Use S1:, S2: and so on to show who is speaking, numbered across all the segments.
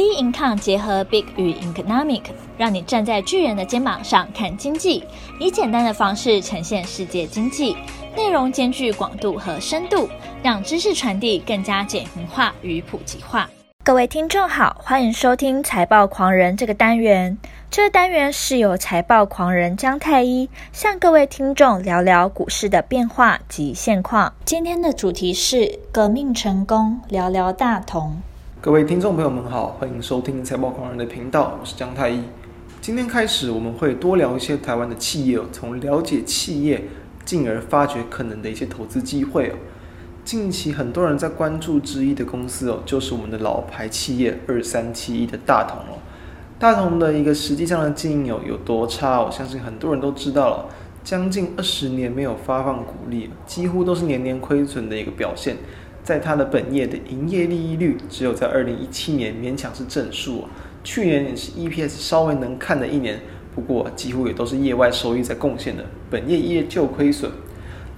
S1: B Income 结合 Big 与 Economic，让你站在巨人的肩膀上看经济，以简单的方式呈现世界经济，内容兼具广度和深度，让知识传递更加简明化与普及化。各位听众好，欢迎收听财报狂人这个单元。这个单元是由财报狂人姜太一向各位听众聊聊股市的变化及现况。今天的主题是革命成功，聊聊大同。
S2: 各位听众朋友们好，欢迎收听财报狂人的频道，我是姜太一。今天开始我们会多聊一些台湾的企业，从了解企业，进而发掘可能的一些投资机会。近期很多人在关注之一的公司哦，就是我们的老牌企业二三七一的大同哦。大同的一个实际上的经营有有多差，我相信很多人都知道了。将近二十年没有发放股利，几乎都是年年亏损的一个表现。在它的本业的营业利益率只有在二零一七年勉强是正数，去年也是 EPS 稍微能看的一年，不过几乎也都是业外收益在贡献的，本业依旧亏损。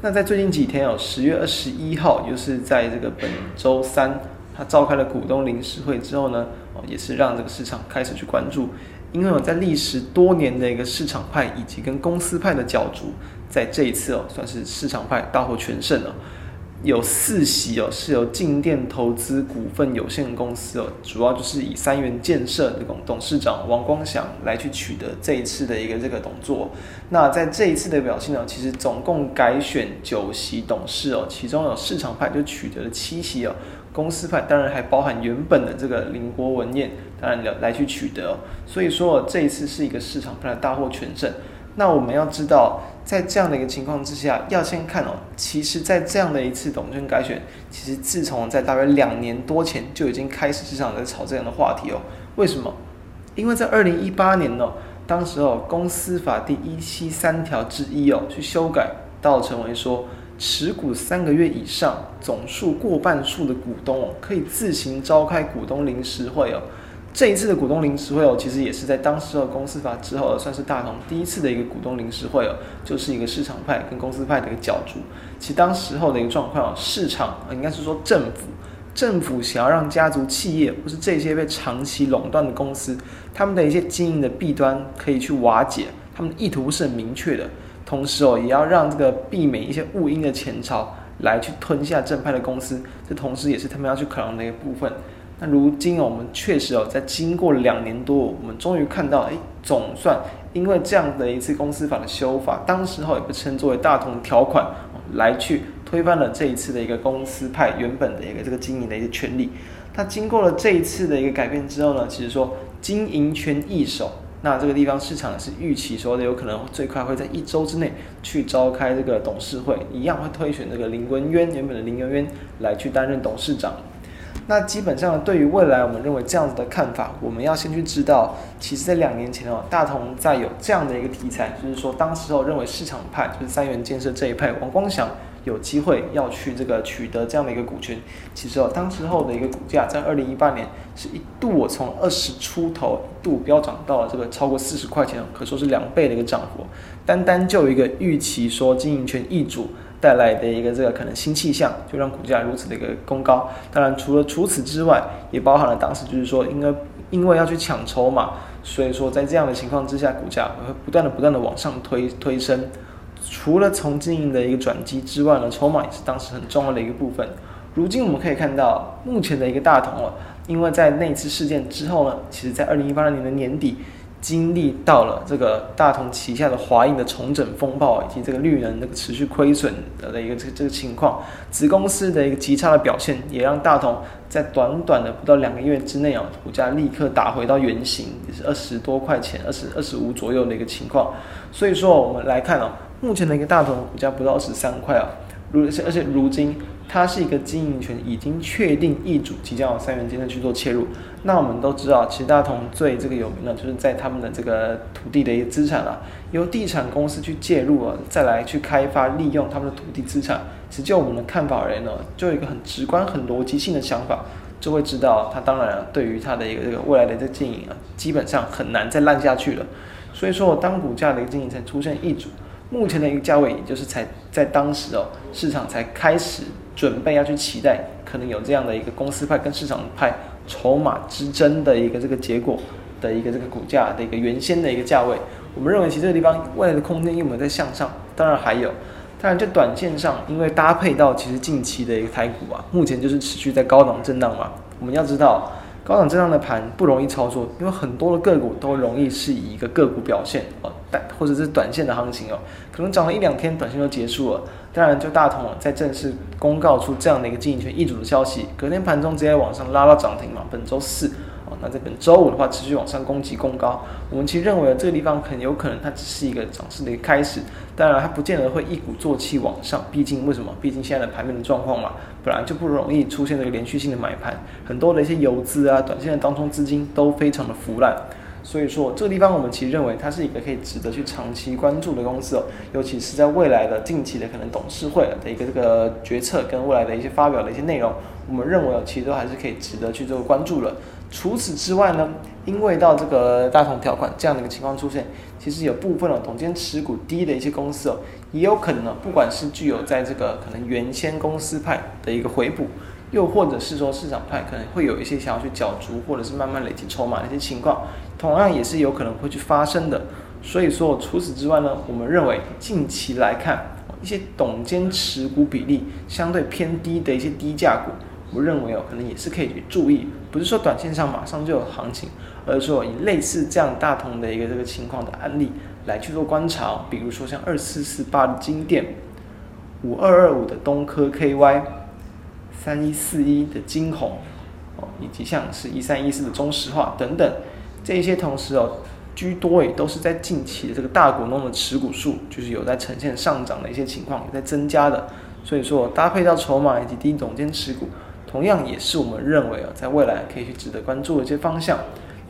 S2: 那在最近几天哦，十月二十一号，就是在这个本周三，他召开了股东临时会之后呢，哦，也是让这个市场开始去关注，因为我在历时多年的一个市场派以及跟公司派的角逐，在这一次哦，算是市场派大获全胜了。有四席哦，是由静电投资股份有限公司哦，主要就是以三元建设的董董事长王光祥来去取得这一次的一个这个董座。那在这一次的表现呢，其实总共改选九席董事哦，其中有市场派就取得了七席哦，公司派当然还包含原本的这个林国文彦，当然来来去取得。所以说这一次是一个市场派的大获全胜。那我们要知道。在这样的一个情况之下，要先看哦，其实，在这样的一次董监改选，其实自从在大约两年多前就已经开始市场在炒这样的话题哦。为什么？因为在二零一八年哦，当时哦，公司法第一七三条之一哦，去修改到成为说，持股三个月以上，总数过半数的股东哦，可以自行召开股东临时会哦。这一次的股东临时会哦，其实也是在当时的公司法之后，算是大同第一次的一个股东临时会哦，就是一个市场派跟公司派的一个角逐。其实当时候的一个状况哦，市场应该是说政府，政府想要让家族企业或是这些被长期垄断的公司，他们的一些经营的弊端可以去瓦解，他们的意图是很明确的。同时哦，也要让这个避免一些误因的前朝来去吞下正派的公司，这同时也是他们要去考量的一个部分。那如今我们确实哦，在经过两年多，我们终于看到，哎，总算因为这样的一次公司法的修法，当时候也被称作为大同条款，来去推翻了这一次的一个公司派原本的一个这个经营的一个权利。那经过了这一次的一个改变之后呢，其实说经营权易手，那这个地方市场是预期说的有可能最快会在一周之内去召开这个董事会，一样会推选这个林文渊原本的林文渊来去担任董事长。那基本上对于未来，我们认为这样子的看法，我们要先去知道，其实，在两年前哦，大同在有这样的一个题材，就是说，当时候认为市场派就是三元建设这一派，王光祥有机会要去这个取得这样的一个股权。其实哦，当时候的一个股价在二零一八年是一度我从二十出头一度飙涨到了这个超过四十块钱，可说是两倍的一个涨幅。单单就一个预期说经营权易主。带来的一个这个可能新气象，就让股价如此的一个攻高。当然，除了除此之外，也包含了当时就是说，因为因为要去抢筹码，所以说在这样的情况之下，股价会不断的不断的往上推推升。除了从经营的一个转机之外呢，筹码也是当时很重要的一个部分。如今我们可以看到，目前的一个大同了，因为在那次事件之后呢，其实在二零一八年的年底。经历到了这个大同旗下的华映的重整风暴，以及这个绿能那个持续亏损的一个这个这个情况，子公司的一个极差的表现，也让大同在短短的不到两个月之内啊，股价立刻打回到原形，也是二十多块钱，二十二十五左右的一个情况。所以说，我们来看哦，目前的一个大同股价不到二十三块啊，如而且如今。它是一个经营权已经确定易主，即将有三元建设去做切入。那我们都知道，其实大同最这个有名的，就是在他们的这个土地的一个资产啊，由地产公司去介入啊，再来去开发利用他们的土地资产。其实就我们的看法而言呢，就有一个很直观、很逻辑性的想法，就会知道它当然，对于它的一个这个未来的这个经营啊，基本上很难再烂下去了。所以说当股价的一个经营才出现易主，目前的一个价位，也就是才在当时哦，市场才开始。准备要去期待，可能有这样的一个公司派跟市场派筹码之争的一个这个结果的一个这个股价的一个原先的一个价位。我们认为其实这个地方未来的空间有没有在向上？当然还有。当然，就短线上，因为搭配到其实近期的一个台股啊，目前就是持续在高档震荡嘛。我们要知道，高档震荡的盘不容易操作，因为很多的个股都容易是以一个个股表现哦，但或者是短线的行情哦，可能涨了一两天，短线就结束了。当然，就大同在正式公告出这样的一个经营权易主的消息，隔天盘中直接往上拉到涨停嘛。本周四。那在本周五的话，持续往上攻击攻高，我们其实认为这个地方很有可能它只是一个涨势的一个开始，当然它不见得会一鼓作气往上，毕竟为什么？毕竟现在的盘面的状况嘛，本来就不容易出现这个连续性的买盘，很多的一些游资啊、短线的当中资金都非常的腐烂，所以说这个地方我们其实认为它是一个可以值得去长期关注的公司哦，尤其是在未来的近期的可能董事会的一个这个决策跟未来的一些发表的一些内容，我们认为其实都还是可以值得去做关注的。除此之外呢，因为到这个大同条款这样的一个情况出现，其实有部分的董监持股低的一些公司哦，也有可能呢，不管是具有在这个可能原先公司派的一个回补，又或者是说市场派可能会有一些想要去角逐，或者是慢慢累积筹码的一些情况，同样也是有可能会去发生的。所以说，除此之外呢，我们认为近期来看，一些董监持股比例相对偏低的一些低价股。我认为哦，可能也是可以去注意，不是说短线上马上就有行情，而是说以类似这样大同的一个这个情况的案例来去做观察，比如说像二四四八的金电，五二二五的东科 KY，三一四一的金红，哦，以及像是一三一四的中石化等等，这些同时哦，居多也都是在近期的这个大股东的持股数，就是有在呈现上涨的一些情况，也在增加的，所以说搭配到筹码以及低总监持股。同样也是我们认为啊，在未来可以去值得关注的一些方向。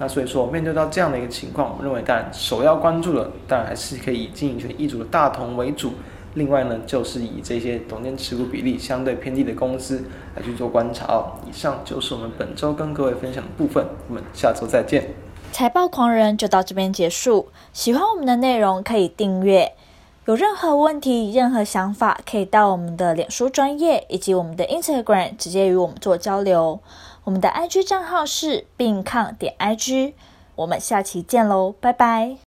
S2: 那所以说，面对到这样的一个情况，我们认为当然首要关注的，当然还是可以以经营权易主的大同为主。另外呢，就是以这些董监持股比例相对偏低的公司来去做观察哦。以上就是我们本周跟各位分享的部分，我们下周再见。
S1: 财报狂人就到这边结束。喜欢我们的内容，可以订阅。有任何问题、任何想法，可以到我们的脸书专业以及我们的 Instagram 直接与我们做交流。我们的 IG 账号是病抗点 IG。我们下期见喽，拜拜。